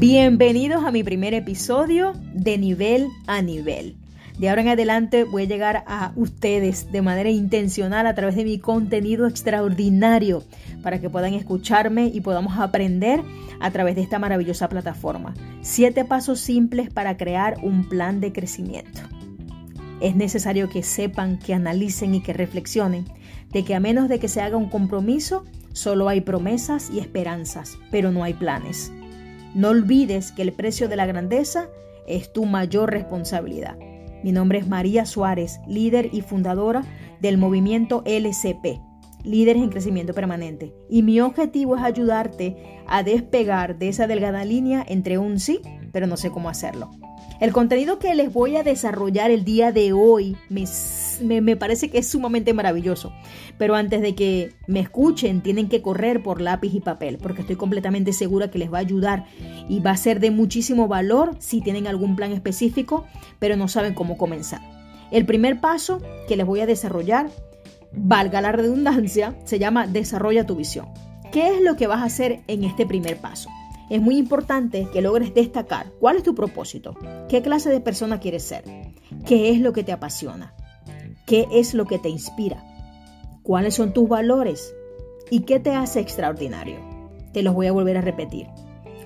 Bienvenidos a mi primer episodio de nivel a nivel. De ahora en adelante voy a llegar a ustedes de manera intencional a través de mi contenido extraordinario para que puedan escucharme y podamos aprender a través de esta maravillosa plataforma. Siete pasos simples para crear un plan de crecimiento. Es necesario que sepan, que analicen y que reflexionen de que a menos de que se haga un compromiso, solo hay promesas y esperanzas, pero no hay planes. No olvides que el precio de la grandeza es tu mayor responsabilidad. Mi nombre es María Suárez, líder y fundadora del movimiento LCP, Líderes en Crecimiento Permanente. Y mi objetivo es ayudarte a despegar de esa delgada línea entre un sí, pero no sé cómo hacerlo. El contenido que les voy a desarrollar el día de hoy me, parece que es sumamente maravilloso. Pero antes de que me escuchen, tienen que correr por lápiz y papel, porque estoy completamente segura que les va a ayudar y va a ser de muchísimo valor si tienen algún plan específico, pero no saben cómo comenzar. El primer paso que les voy a desarrollar, valga la redundancia, se llama Desarrolla tu visión. ¿Qué es lo que vas a hacer en este primer paso? Es muy importante que logres destacar cuál es tu propósito, qué clase de persona quieres ser, qué es lo que te apasiona, qué es lo que te inspira, cuáles son tus valores y qué te hace extraordinario. Te los voy a volver a repetir.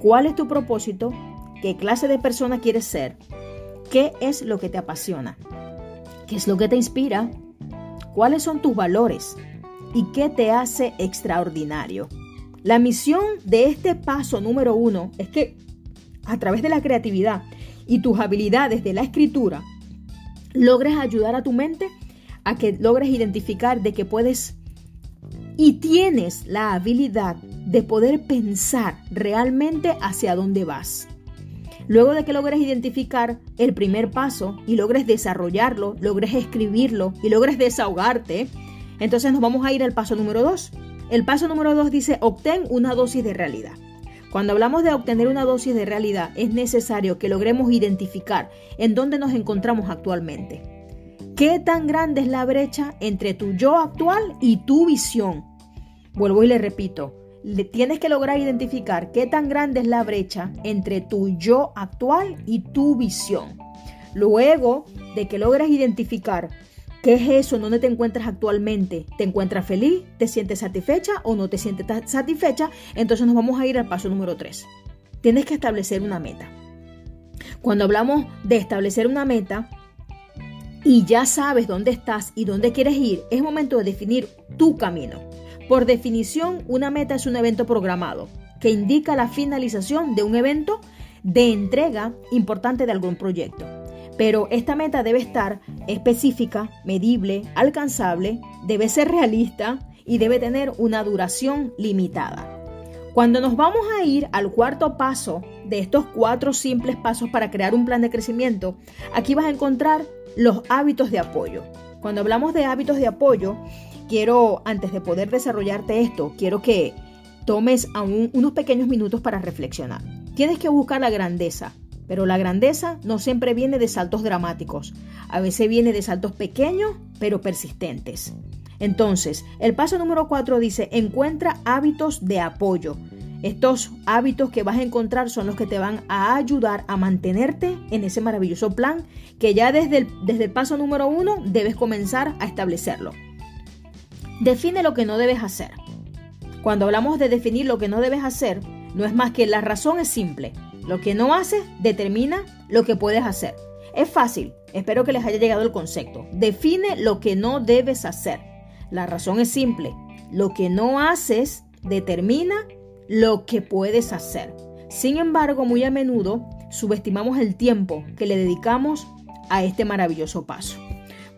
¿Cuál es tu propósito? ¿Qué clase de persona quieres ser? ¿Qué es lo que te apasiona? ¿Qué es lo que te inspira? ¿Cuáles son tus valores? ¿Y qué te hace extraordinario? La misión de este paso número uno es que a través de la creatividad y tus habilidades de la escritura, logres ayudar a tu mente a que logres identificar de que puedes y tienes la habilidad de poder pensar realmente hacia dónde vas. Luego de que logres identificar el primer paso y logres desarrollarlo, logres escribirlo y logres desahogarte, entonces nos vamos a ir al paso número dos, el paso número dos dice, obtén una dosis de realidad. Cuando hablamos de obtener una dosis de realidad, es necesario que logremos identificar en dónde nos encontramos actualmente. ¿Qué tan grande es la brecha entre tu yo actual y tu visión? Vuelvo y le repito, tienes que lograr identificar qué tan grande es la brecha entre tu yo actual y tu visión. Luego de que logres identificar ¿Qué es eso? ¿En dónde te encuentras actualmente? ¿Te encuentras feliz? ¿Te sientes satisfecha o no te sientes satisfecha? Entonces nos vamos a ir al paso número 3. Tienes que establecer una meta. Cuando hablamos de establecer una meta y ya sabes dónde estás y dónde quieres ir, es momento de definir tu camino. Por definición, una meta es un evento programado que indica la finalización de un evento de entrega importante de algún proyecto. Pero esta meta debe estar específica, medible, alcanzable, debe ser realista y debe tener una duración limitada. Cuando nos vamos a ir al cuarto paso de estos cuatro simples pasos para crear un plan de crecimiento, aquí vas a encontrar los hábitos de apoyo. Cuando hablamos de hábitos de apoyo, quiero, antes de poder desarrollarte esto, quiero que tomes aún unos pequeños minutos para reflexionar. Tienes que buscar la grandeza, pero la grandeza no siempre viene de saltos dramáticos, a veces viene de saltos pequeños pero persistentes. Entonces, el paso número 4 dice, encuentra hábitos de apoyo. Estos hábitos que vas a encontrar son los que te van a ayudar a mantenerte en ese maravilloso plan que ya desde el, desde el paso número 1 debes comenzar a establecerlo. Define lo que no debes hacer. Cuando hablamos de definir lo que no debes hacer, no es más que la razón es simple. Lo que no haces determina lo que puedes hacer. Es fácil, espero que les haya llegado el concepto. Define lo que no debes hacer. La razón es simple. Lo que no haces determina lo que puedes hacer. Sin embargo, muy a menudo subestimamos el tiempo que le dedicamos a este maravilloso paso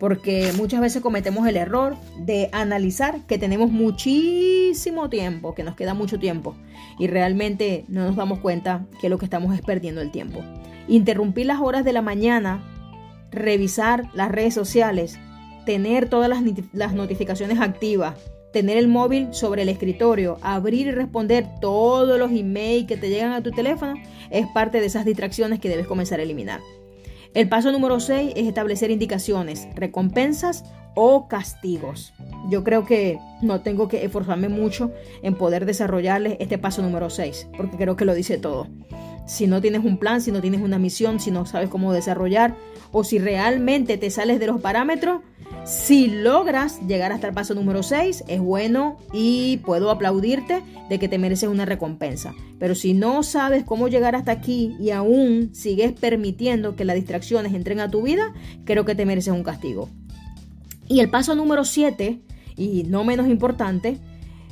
porque muchas veces cometemos el error de analizar que tenemos muchísimo tiempo, que nos queda mucho tiempo, y realmente no nos damos cuenta que lo que estamos es perdiendo el tiempo. Interrumpir las horas de la mañana, revisar las redes sociales, tener todas las, las notificaciones activas, tener el móvil sobre el escritorio, abrir y responder todos los emails que te llegan a tu teléfono, es parte de esas distracciones que debes comenzar a eliminar. El paso número 6 es establecer indicaciones, recompensas o castigos. Yo creo que no tengo que esforzarme mucho en poder desarrollarles este paso número 6, porque creo que lo dice todo. Si no tienes un plan, si no tienes una misión, si no sabes cómo desarrollar, o si realmente te sales de los parámetros, si logras llegar hasta el paso número 6, es bueno y puedo aplaudirte de que te mereces una recompensa. Pero si no sabes cómo llegar hasta aquí y aún sigues permitiendo que las distracciones entren a tu vida, creo que te mereces un castigo. Y el paso número 7, y no menos importante,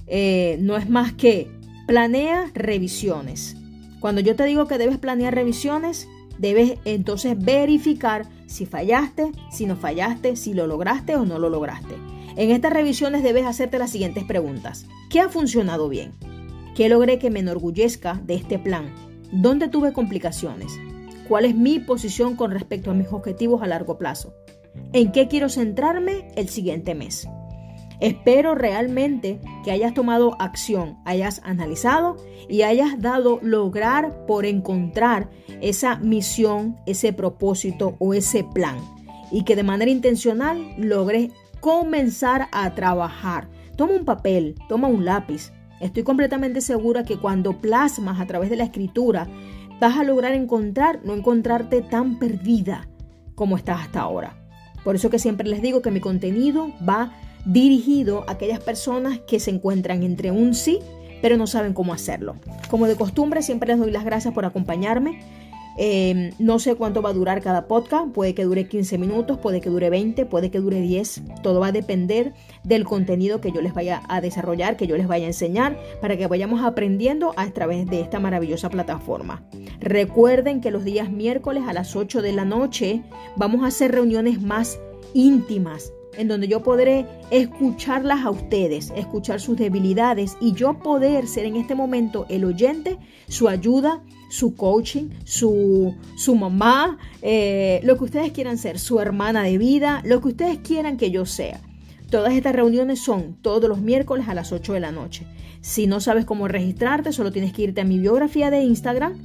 eh, no es más que planea revisiones. Cuando yo te digo que debes planear revisiones, debes entonces verificar si fallaste, si no fallaste, si lo lograste o no lo lograste. En estas revisiones debes hacerte las siguientes preguntas. ¿Qué ha funcionado bien? ¿Qué logré que me enorgullezca de este plan? ¿Dónde tuve complicaciones? ¿Cuál es mi posición con respecto a mis objetivos a largo plazo? en qué quiero centrarme el siguiente mes. Espero realmente que hayas tomado acción, hayas analizado y hayas dado lograr por encontrar esa misión, ese propósito o ese plan y que de manera intencional logres comenzar a trabajar. Toma un papel, toma un lápiz. Estoy completamente segura que cuando plasmas a través de la escritura vas a lograr encontrar, no encontrarte tan perdida como estás hasta ahora. Por eso que siempre les digo que mi contenido va dirigido a aquellas personas que se encuentran entre un sí, pero no saben cómo hacerlo. Como de costumbre, siempre les doy las gracias por acompañarme. Em, no sé cuánto va a durar cada podcast, puede que dure 15 minutos, puede que dure 20, puede que dure 10, todo va a depender del contenido que yo les vaya a desarrollar, que yo les vaya a enseñar, para que vayamos aprendiendo a través de esta maravillosa plataforma. Recuerden que los días miércoles a las 8 de la noche vamos a hacer reuniones más íntimas, en donde yo podré escucharlas a ustedes, escuchar sus debilidades y yo poder ser en este momento el oyente, su ayuda, su coaching, su, su mamá, eh, lo que ustedes quieran ser, su hermana de vida, lo que ustedes quieran que yo sea. Todas estas reuniones son todos los miércoles a las 8 de la noche. Si no sabes cómo registrarte, solo tienes que irte a mi biografía de Instagram.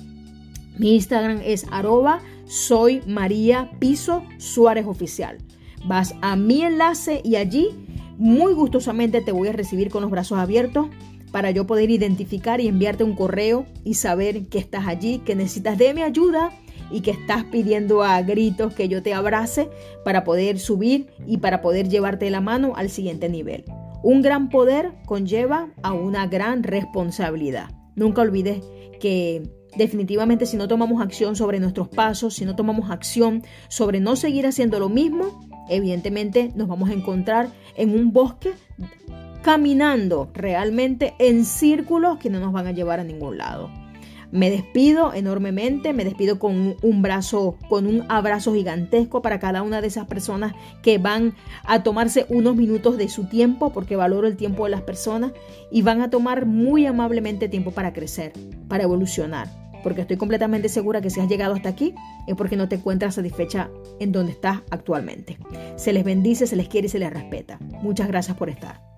Mi Instagram es arroba soy María Piso Suárez Oficial. Vas a mi enlace y allí muy gustosamente te voy a recibir con los brazos abiertos para yo poder identificar y enviarte un correo y saber que estás allí, que necesitas de mi ayuda y que estás pidiendo a gritos que yo te abrace para poder subir y para poder llevarte la mano al siguiente nivel. Un gran poder conlleva a una gran responsabilidad. Nunca olvides que definitivamente si no tomamos acción sobre nuestros pasos, si no tomamos acción sobre no seguir haciendo lo mismo, evidentemente nos vamos a encontrar en un bosque caminando realmente en círculos que no nos van a llevar a ningún lado. Me despido enormemente, me despido con un brazo, con un abrazo gigantesco para cada una de esas personas que van a tomarse unos minutos de su tiempo, porque valoro el tiempo de las personas, y van a tomar muy amablemente tiempo para crecer, para evolucionar porque estoy completamente segura que si has llegado hasta aquí es porque no te encuentras satisfecha en donde estás actualmente. Se les bendice, se les quiere y se les respeta. Muchas gracias por estar.